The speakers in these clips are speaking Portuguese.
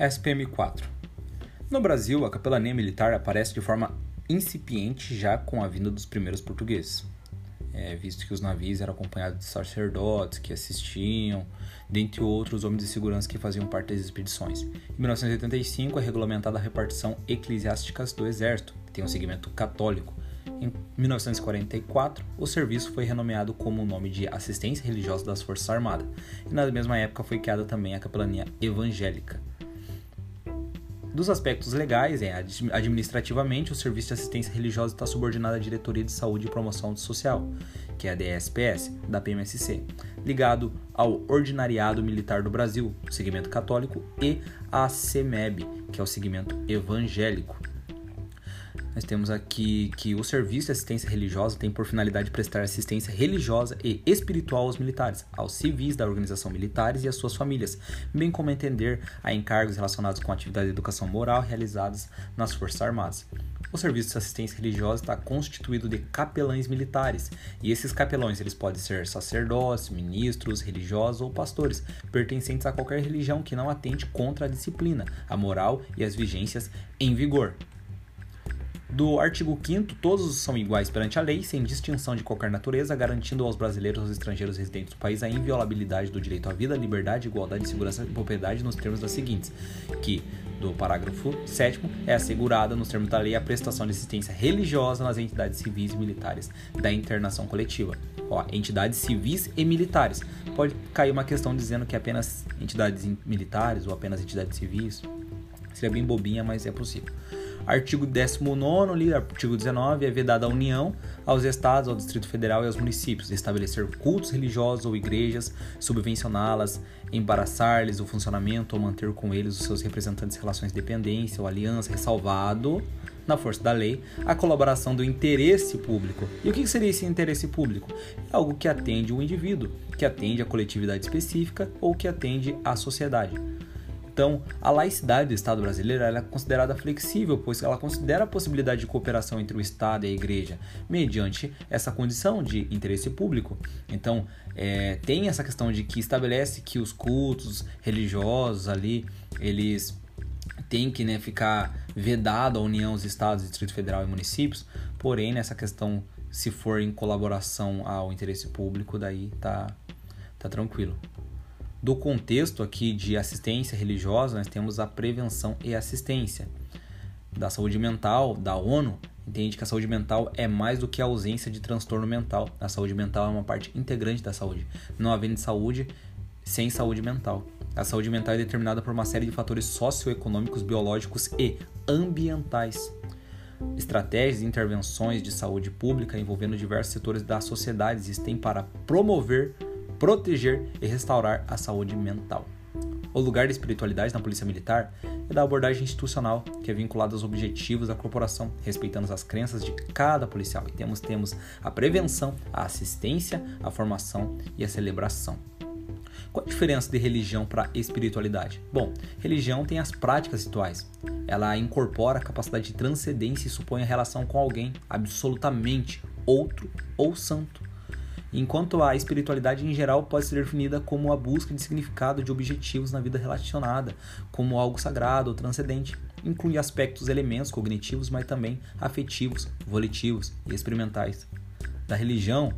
SPM4 No Brasil, a capelania militar aparece de forma incipiente já com a vinda dos primeiros portugueses, é, visto que os navios eram acompanhados de sacerdotes que assistiam, dentre outros homens de segurança que faziam parte das expedições. Em 1985 é regulamentada a repartição eclesiástica do Exército, que tem um segmento católico. Em 1944, o serviço foi renomeado como o nome de Assistência Religiosa das Forças Armadas, e na mesma época foi criada também a capelania evangélica. Dos aspectos legais, é, administrativamente, o Serviço de Assistência Religiosa está subordinado à Diretoria de Saúde e Promoção Social, que é a DSPS, da PMSC, ligado ao Ordinariado Militar do Brasil, segmento católico, e à CEMEB, que é o segmento evangélico. Nós temos aqui que o Serviço de Assistência Religiosa tem por finalidade prestar assistência religiosa e espiritual aos militares, aos civis da organização militares e às suas famílias, bem como entender a encargos relacionados com atividade de educação moral realizadas nas Forças Armadas. O serviço de assistência religiosa está constituído de capelães militares, e esses capelões eles podem ser sacerdotes, ministros, religiosos ou pastores, pertencentes a qualquer religião que não atente contra a disciplina, a moral e as vigências em vigor. Do artigo 5 todos são iguais perante a lei, sem distinção de qualquer natureza, garantindo aos brasileiros e aos estrangeiros residentes do país a inviolabilidade do direito à vida, liberdade, igualdade, segurança e propriedade nos termos das seguintes, que do parágrafo 7 é assegurada nos termos da lei a prestação de assistência religiosa nas entidades civis e militares da internação coletiva. Ó, entidades civis e militares. Pode cair uma questão dizendo que apenas entidades militares ou apenas entidades civis. Seria bem bobinha, mas é possível. Artigo 19, ali, artigo 19, é vedada a União aos Estados, ao Distrito Federal e aos municípios estabelecer cultos religiosos ou igrejas, subvencioná-las, embaraçar-lhes o funcionamento ou manter com eles os seus representantes relações de dependência ou aliança, ressalvado, na força da lei, a colaboração do interesse público. E o que seria esse interesse público? É algo que atende o indivíduo, que atende a coletividade específica ou que atende a sociedade. Então, a laicidade do Estado brasileiro é considerada flexível, pois ela considera a possibilidade de cooperação entre o Estado e a Igreja, mediante essa condição de interesse público. Então, é, tem essa questão de que estabelece que os cultos religiosos ali, eles têm que né, ficar vedado a união dos estados, Distrito Federal e municípios, porém, nessa questão, se for em colaboração ao interesse público, daí tá, tá tranquilo. Do contexto aqui de assistência religiosa, nós temos a prevenção e assistência. Da saúde mental, da ONU, entende que a saúde mental é mais do que a ausência de transtorno mental. A saúde mental é uma parte integrante da saúde. Não havendo saúde sem saúde mental. A saúde mental é determinada por uma série de fatores socioeconômicos, biológicos e ambientais. Estratégias e intervenções de saúde pública envolvendo diversos setores da sociedade existem para promover proteger e restaurar a saúde mental. O lugar da espiritualidade na Polícia Militar é da abordagem institucional, que é vinculada aos objetivos da corporação, respeitando as crenças de cada policial. E temos, temos a prevenção, a assistência, a formação e a celebração. Qual a diferença de religião para espiritualidade? Bom, religião tem as práticas rituais. Ela incorpora a capacidade de transcendência e supõe a relação com alguém absolutamente outro ou santo enquanto a espiritualidade em geral pode ser definida como a busca de significado de objetivos na vida relacionada, como algo sagrado ou transcendente. Inclui aspectos, elementos cognitivos, mas também afetivos, volitivos e experimentais. Da religião,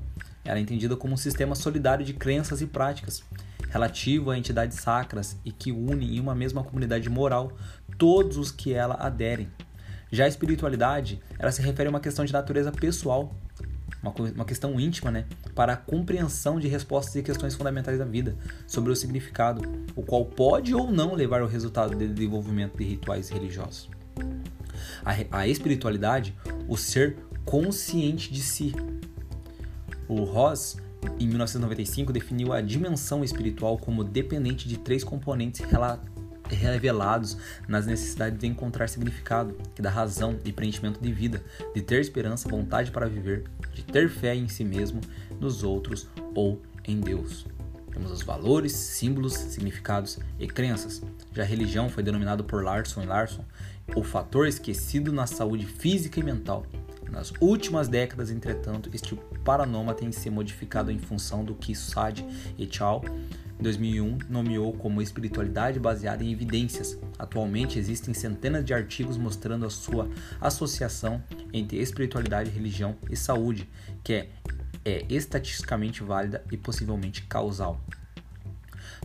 ela é entendida como um sistema solidário de crenças e práticas, relativo a entidades sacras e que une em uma mesma comunidade moral todos os que ela aderem. Já a espiritualidade, ela se refere a uma questão de natureza pessoal, uma, uma questão íntima, né, para a compreensão de respostas e questões fundamentais da vida, sobre o significado, o qual pode ou não levar ao resultado de desenvolvimento de rituais religiosos. A, a espiritualidade, o ser consciente de si. O Ross, em 1995, definiu a dimensão espiritual como dependente de três componentes revelados nas necessidades de encontrar significado, que dá razão e preenchimento de vida, de ter esperança, vontade para viver, de ter fé em si mesmo, nos outros ou em Deus. Temos os valores, símbolos, significados e crenças. Já a religião foi denominado por Larson e Larson o fator esquecido na saúde física e mental. Nas últimas décadas, entretanto, este paranoma tem se modificado em função do que Sade e Chao em 2001, nomeou como espiritualidade baseada em evidências. Atualmente existem centenas de artigos mostrando a sua associação entre espiritualidade, religião e saúde, que é, é estatisticamente válida e possivelmente causal.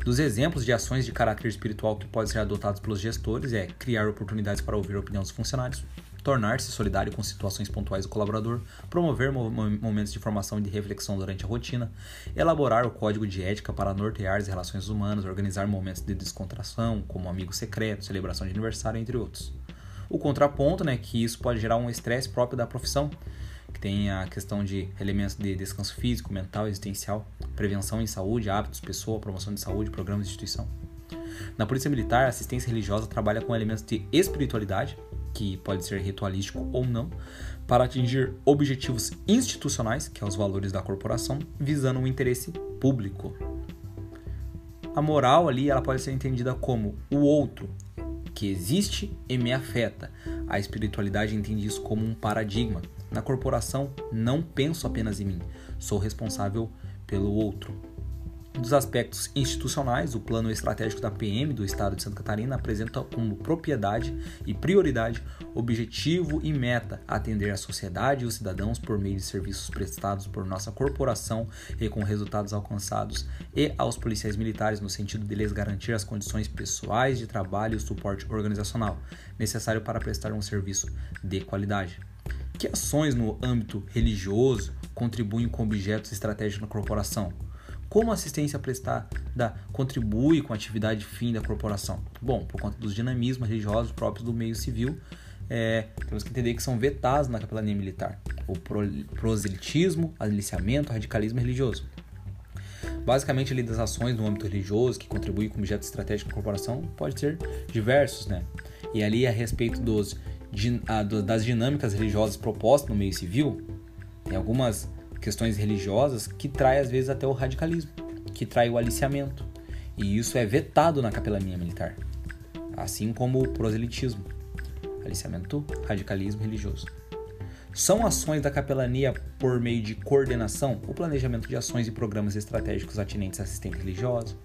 Dos exemplos de ações de caráter espiritual que podem ser adotados pelos gestores é criar oportunidades para ouvir a opinião dos funcionários, tornar-se solidário com situações pontuais do colaborador, promover momentos de formação e de reflexão durante a rotina, elaborar o código de ética para nortear as relações humanas, organizar momentos de descontração, como amigo secreto, celebração de aniversário, entre outros. O contraponto, né, que isso pode gerar um estresse próprio da profissão, que tem a questão de elementos de descanso físico, mental, existencial, prevenção em saúde, hábitos, pessoa, promoção de saúde, programas de instituição. Na Polícia Militar, a assistência religiosa trabalha com elementos de espiritualidade, que pode ser ritualístico ou não, para atingir objetivos institucionais, que são é os valores da corporação, visando um interesse público. A moral ali ela pode ser entendida como o outro que existe e me afeta. A espiritualidade entende isso como um paradigma. Na corporação, não penso apenas em mim, sou responsável pelo outro. Dos aspectos institucionais, o plano estratégico da PM do Estado de Santa Catarina apresenta como propriedade e prioridade, objetivo e meta atender a sociedade e os cidadãos por meio de serviços prestados por nossa corporação e com resultados alcançados, e aos policiais militares no sentido de lhes garantir as condições pessoais de trabalho e o suporte organizacional necessário para prestar um serviço de qualidade. Que ações no âmbito religioso contribuem com objetos estratégicos na corporação? Como a assistência prestada contribui com a atividade fim da corporação? Bom, por conta dos dinamismos religiosos próprios do meio civil, é, temos que entender que são vetados na capelania militar: o proselitismo, aliciamento, radicalismo religioso. Basicamente, ali das ações no âmbito religioso que contribuem com objetos estratégicos da corporação pode ser diversos, né? E ali a respeito dos, das dinâmicas religiosas propostas no meio civil, tem algumas questões religiosas que trai às vezes até o radicalismo, que trai o aliciamento. E isso é vetado na capelania militar, assim como o proselitismo, aliciamento, radicalismo religioso. São ações da capelania por meio de coordenação, o planejamento de ações e programas estratégicos atinentes à assistente religiosa,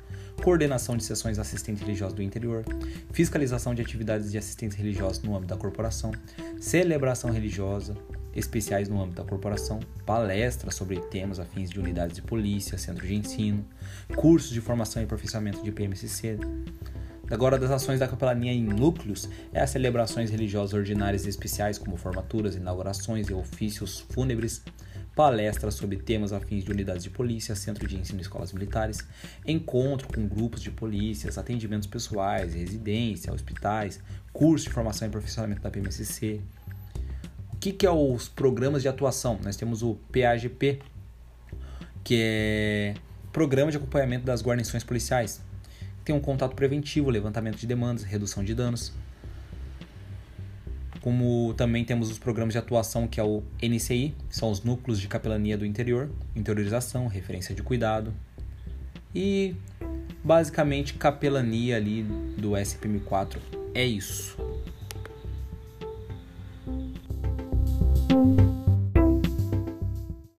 coordenação de sessões assistente religiosa do interior, fiscalização de atividades de assistência religiosa no âmbito da corporação, celebração religiosa, especiais no âmbito da corporação, palestras sobre temas afins de unidades de polícia, centros de ensino, cursos de formação e aperfeiçoamento de PMCC. Agora, das ações da capelania em núcleos, é as celebrações religiosas ordinárias e especiais, como formaturas, inaugurações e ofícios fúnebres, palestras sobre temas afins de unidades de polícia, centro de ensino e escolas militares, encontro com grupos de polícias, atendimentos pessoais, residência, hospitais, curso de formação e aperfeiçoamento da PMCC, que, que é os programas de atuação? Nós temos o PAGP, que é Programa de Acompanhamento das Guarnições Policiais. Tem um contato preventivo, levantamento de demandas, redução de danos. Como também temos os programas de atuação, que é o NCI, que são os núcleos de capelania do interior, interiorização, referência de cuidado. E basicamente capelania ali do SPM4 é isso.